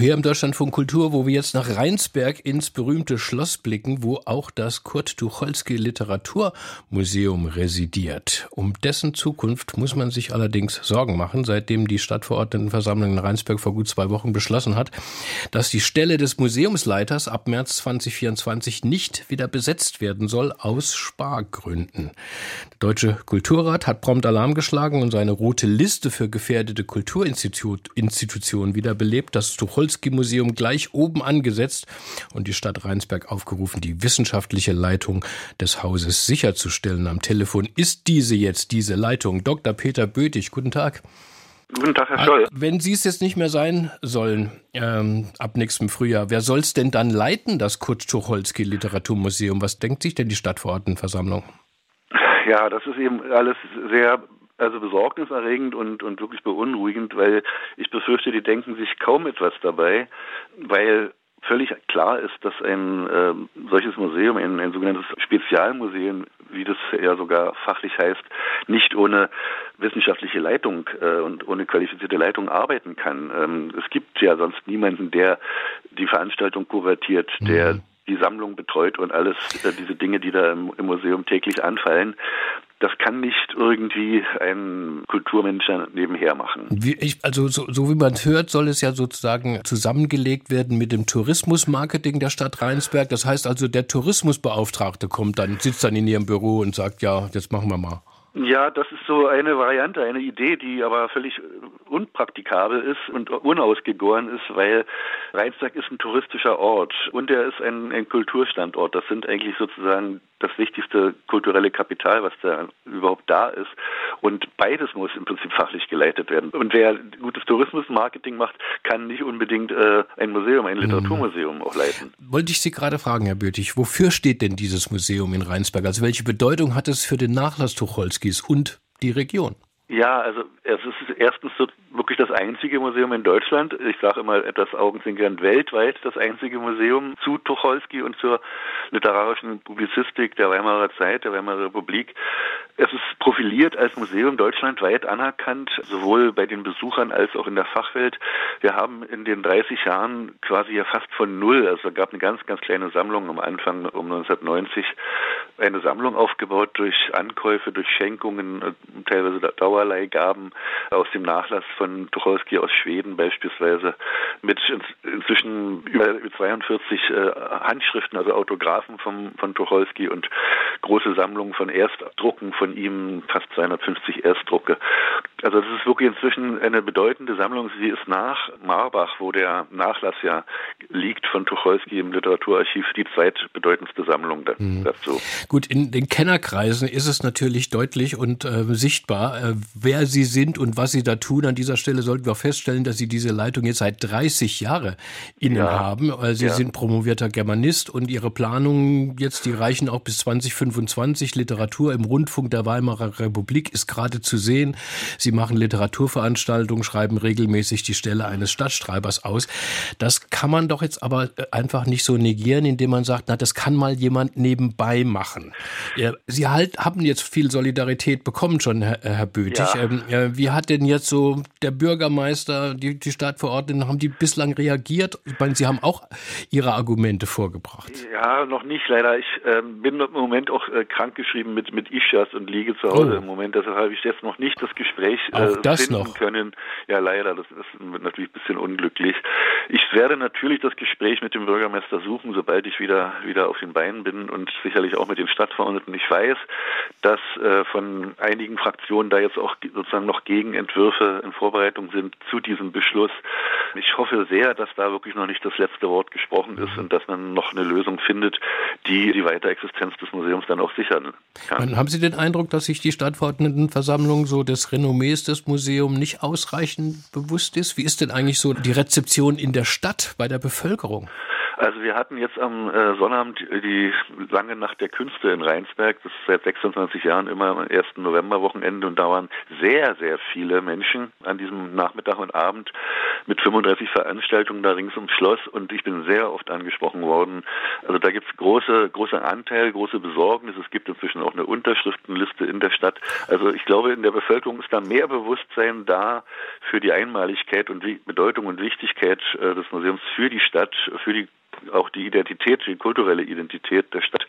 hier im Deutschlandfunk Kultur, wo wir jetzt nach Rheinsberg ins berühmte Schloss blicken, wo auch das Kurt Tucholsky Literaturmuseum residiert. Um dessen Zukunft muss man sich allerdings Sorgen machen, seitdem die Stadtverordnetenversammlung in Rheinsberg vor gut zwei Wochen beschlossen hat, dass die Stelle des Museumsleiters ab März 2024 nicht wieder besetzt werden soll, aus Spargründen. Der Deutsche Kulturrat hat prompt Alarm geschlagen und seine rote Liste für gefährdete Kulturinstitutionen wiederbelebt. Das Tucholsky Tucholsky-Museum gleich oben angesetzt und die Stadt Rheinsberg aufgerufen, die wissenschaftliche Leitung des Hauses sicherzustellen. Am Telefon ist diese jetzt, diese Leitung. Dr. Peter Bötig, guten Tag. Guten Tag, Herr Scholl. Wenn Sie es jetzt nicht mehr sein sollen, ähm, ab nächstem Frühjahr, wer soll es denn dann leiten, das Kurt Tucholsky Literaturmuseum? Was denkt sich denn die Stadtverordnetenversammlung? Ja, das ist eben alles sehr also besorgniserregend und, und wirklich beunruhigend, weil ich befürchte, die denken sich kaum etwas dabei, weil völlig klar ist, dass ein äh, solches Museum, ein, ein sogenanntes Spezialmuseum, wie das ja sogar fachlich heißt, nicht ohne wissenschaftliche Leitung äh, und ohne qualifizierte Leitung arbeiten kann. Ähm, es gibt ja sonst niemanden, der die Veranstaltung kuratiert, der mhm. die Sammlung betreut und alles äh, diese Dinge, die da im, im Museum täglich anfallen. Das kann nicht irgendwie ein Kulturmensch nebenher machen. Wie ich, also so, so wie man es hört, soll es ja sozusagen zusammengelegt werden mit dem Tourismusmarketing der Stadt Rheinsberg. Das heißt also, der Tourismusbeauftragte kommt dann, sitzt dann in ihrem Büro und sagt, ja, jetzt machen wir mal. Ja, das ist so eine Variante, eine Idee, die aber völlig unpraktikabel ist und unausgegoren ist, weil Rheinsberg ist ein touristischer Ort und er ist ein, ein Kulturstandort. Das sind eigentlich sozusagen das wichtigste kulturelle Kapital, was da überhaupt da ist. Und beides muss im Prinzip fachlich geleitet werden. Und wer gutes Tourismusmarketing macht, kann nicht unbedingt äh, ein Museum, ein Literaturmuseum mhm. auch leiten. Wollte ich Sie gerade fragen, Herr Bötig, wofür steht denn dieses Museum in Rheinsberg? Also welche Bedeutung hat es für den Nachlass Tucholskis und die Region? Ja, also es ist erstens so wirklich das einzige Museum in Deutschland, ich sage immer etwas augenzwinkernd weltweit das einzige Museum zu Tucholsky und zur literarischen Publizistik der Weimarer Zeit, der Weimarer Republik. Es ist profiliert als Museum deutschlandweit anerkannt, sowohl bei den Besuchern als auch in der Fachwelt. Wir haben in den 30 Jahren quasi ja fast von null, also gab eine ganz, ganz kleine Sammlung am Anfang um 1990, eine Sammlung aufgebaut durch Ankäufe, durch Schenkungen, äh, teilweise Dauerleihgaben aus dem Nachlass von Tucholsky aus Schweden beispielsweise, mit inzwischen über 42 äh, Handschriften, also Autographen vom, von Tucholsky und große Sammlungen von Erstdrucken von ihm, fast 250 Erstdrucke. Also das ist wirklich inzwischen eine bedeutende Sammlung. Sie ist nach Marbach, wo der Nachlass ja liegt von Tucholsky im Literaturarchiv, die zweitbedeutendste Sammlung mhm. dazu. Gut, in den Kennerkreisen ist es natürlich deutlich und äh, sichtbar, äh, wer Sie sind und was Sie da tun. An dieser Stelle sollten wir auch feststellen, dass Sie diese Leitung jetzt seit 30 Jahren innen ja. haben. Sie ja. sind promovierter Germanist und Ihre Planungen jetzt, die reichen auch bis 2025. Literatur im Rundfunk der Weimarer Republik ist gerade zu sehen. Sie machen Literaturveranstaltungen, schreiben regelmäßig die Stelle eines Stadtstreibers aus. Das kann man doch jetzt aber äh, einfach nicht so negieren, indem man sagt, na, das kann mal jemand nebenbei machen. Sie halt, haben jetzt viel Solidarität bekommen schon, Herr, Herr Bötig. Ja. Ähm, wie hat denn jetzt so der Bürgermeister, die, die Stadtverordneten, haben die bislang reagiert? Ich meine, Sie haben auch Ihre Argumente vorgebracht. Ja, noch nicht leider. Ich äh, bin im Moment auch äh, krankgeschrieben mit, mit Ischias und liege zu Hause oh. im Moment. Deshalb habe ich jetzt noch nicht das Gespräch äh, finden noch. können. Ja, leider. Das ist natürlich ein bisschen unglücklich. Ich werde natürlich das Gespräch mit dem Bürgermeister suchen, sobald ich wieder, wieder auf den Beinen bin und sicherlich auch mit den Stadtverordneten. Ich weiß, dass äh, von einigen Fraktionen da jetzt auch sozusagen noch Gegenentwürfe in Vorbereitung sind zu diesem Beschluss. Ich hoffe sehr, dass da wirklich noch nicht das letzte Wort gesprochen ist und dass man noch eine Lösung findet, die die Weiterexistenz des Museums dann auch sichern kann. Haben Sie den Eindruck, dass sich die Stadtverordnetenversammlung so des Renommees des Museums nicht ausreichend bewusst ist? Wie ist denn eigentlich so die Rezeption in der Stadt bei der Bevölkerung? Also wir hatten jetzt am äh, Sonnabend die lange Nacht der Künste in Rheinsberg. Das ist seit 26 Jahren immer am 1. Novemberwochenende und da waren sehr, sehr viele Menschen an diesem Nachmittag und Abend mit 35 Veranstaltungen da rings ums Schloss und ich bin sehr oft angesprochen worden. Also da gibt es große, große Anteil, große Besorgnis. Es gibt inzwischen auch eine Unterschriftenliste in der Stadt. Also ich glaube, in der Bevölkerung ist da mehr Bewusstsein da für die Einmaligkeit und Bedeutung und Wichtigkeit äh, des Museums für die Stadt, für die auch die Identität, die kulturelle Identität der Stadt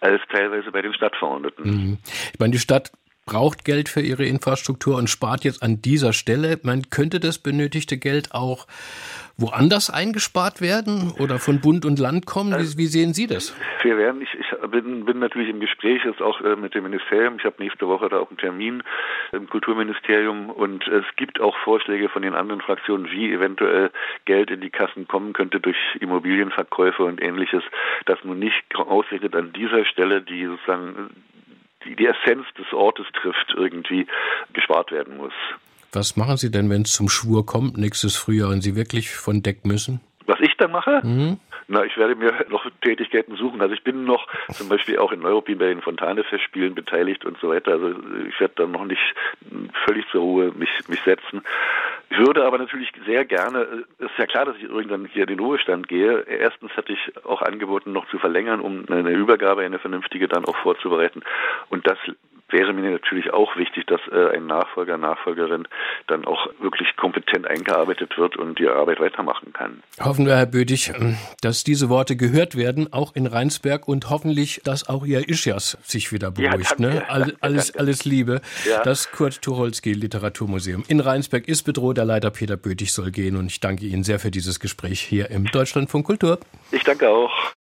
als teilweise bei den Stadtverordneten. Mhm. Ich meine, die Stadt braucht Geld für ihre Infrastruktur und spart jetzt an dieser Stelle. Man könnte das benötigte Geld auch woanders eingespart werden oder von Bund und Land kommen? Wie, wie sehen Sie das? Wir werden, ich, ich bin, bin natürlich im Gespräch jetzt auch äh, mit dem Ministerium. Ich habe nächste Woche da auch einen Termin im Kulturministerium und es gibt auch Vorschläge von den anderen Fraktionen, wie eventuell Geld in die Kassen kommen könnte durch Immobilienverkäufe und ähnliches, dass nun nicht ausgerechnet an dieser Stelle die sozusagen die, die Essenz des Ortes trifft, irgendwie gespart werden muss. Was machen Sie denn, wenn es zum Schwur kommt nächstes Frühjahr und Sie wirklich von Deck müssen? Was ich dann mache? Mhm. Na, ich werde mir noch Tätigkeiten suchen. Also ich bin noch zum Beispiel auch in Neuruppin bei den Fontane-Festspielen beteiligt und so weiter. Also ich werde dann noch nicht völlig zur Ruhe mich, mich setzen. Ich würde aber natürlich sehr gerne, es ist ja klar, dass ich irgendwann hier in den Ruhestand gehe. Erstens hatte ich auch angeboten, noch zu verlängern, um eine Übergabe, eine vernünftige dann auch vorzubereiten. Und das wäre mir natürlich auch wichtig, dass äh, ein Nachfolger, Nachfolgerin dann auch wirklich kompetent eingearbeitet wird und die Arbeit weitermachen kann. Hoffen wir, Herr Bödig, ähm, dass diese Worte gehört werden, auch in Rheinsberg und hoffentlich, dass auch Ihr Ischias sich wieder beruhigt. Ja, ne? All, alles, alles Liebe. Ja. Das Kurt Tucholsky Literaturmuseum in Rheinsberg ist bedroht. Der Leiter Peter Bödig soll gehen und ich danke Ihnen sehr für dieses Gespräch hier im Deutschlandfunk Kultur. Ich danke auch.